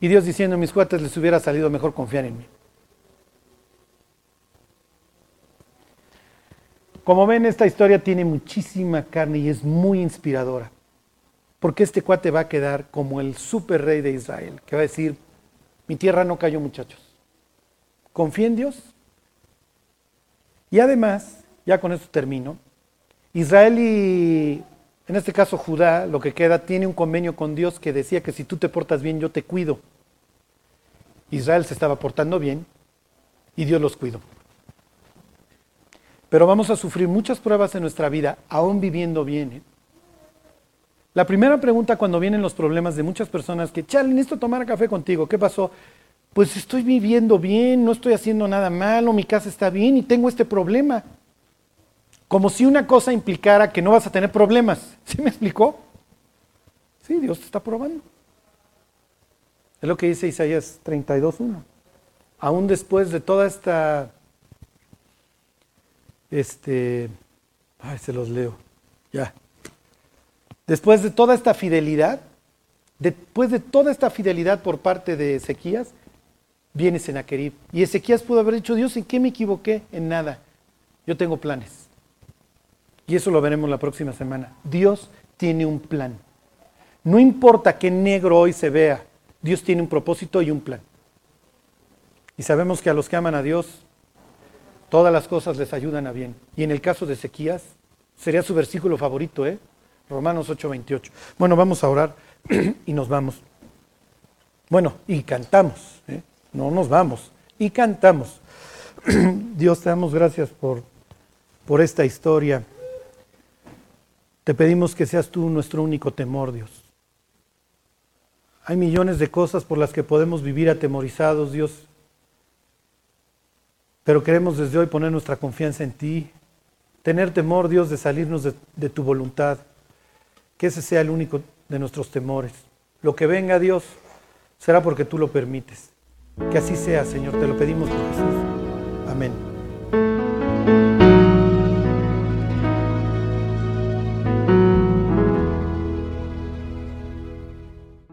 [SPEAKER 1] Y Dios diciendo, mis cuates les hubiera salido mejor confiar en mí. Como ven, esta historia tiene muchísima carne y es muy inspiradora. Porque este cuate va a quedar como el super rey de Israel, que va a decir, mi tierra no cayó muchachos. Confía en Dios. Y además, ya con esto termino, Israel y, en este caso Judá, lo que queda, tiene un convenio con Dios que decía que si tú te portas bien, yo te cuido. Israel se estaba portando bien y Dios los cuidó. Pero vamos a sufrir muchas pruebas en nuestra vida, aún viviendo bien. ¿eh? La primera pregunta cuando vienen los problemas de muchas personas que, Charlie, necesito tomar café contigo, ¿qué pasó? Pues estoy viviendo bien, no estoy haciendo nada malo, mi casa está bien y tengo este problema. Como si una cosa implicara que no vas a tener problemas. ¿Sí me explicó? Sí, Dios te está probando. Es lo que dice Isaías 32.1. Aún después de toda esta este, ay, se los leo, ya. Después de toda esta fidelidad, después de toda esta fidelidad por parte de Ezequías, viene Senaquerib. Y Ezequías pudo haber dicho, Dios, ¿en qué me equivoqué? En nada. Yo tengo planes. Y eso lo veremos la próxima semana. Dios tiene un plan. No importa qué negro hoy se vea, Dios tiene un propósito y un plan. Y sabemos que a los que aman a Dios, Todas las cosas les ayudan a bien. Y en el caso de Ezequías, sería su versículo favorito, ¿eh? Romanos 8:28. Bueno, vamos a orar y nos vamos. Bueno, y cantamos, ¿eh? no nos vamos, y cantamos. Dios, te damos gracias por, por esta historia. Te pedimos que seas tú nuestro único temor, Dios. Hay millones de cosas por las que podemos vivir atemorizados, Dios, pero queremos desde hoy poner nuestra confianza en ti, tener temor, Dios, de salirnos de, tu voluntad, que ese sea el único de nuestros temores. Lo que venga, Dios, será porque tú lo permites. Que así sea, Señor, te lo pedimos por Jesús. Amén.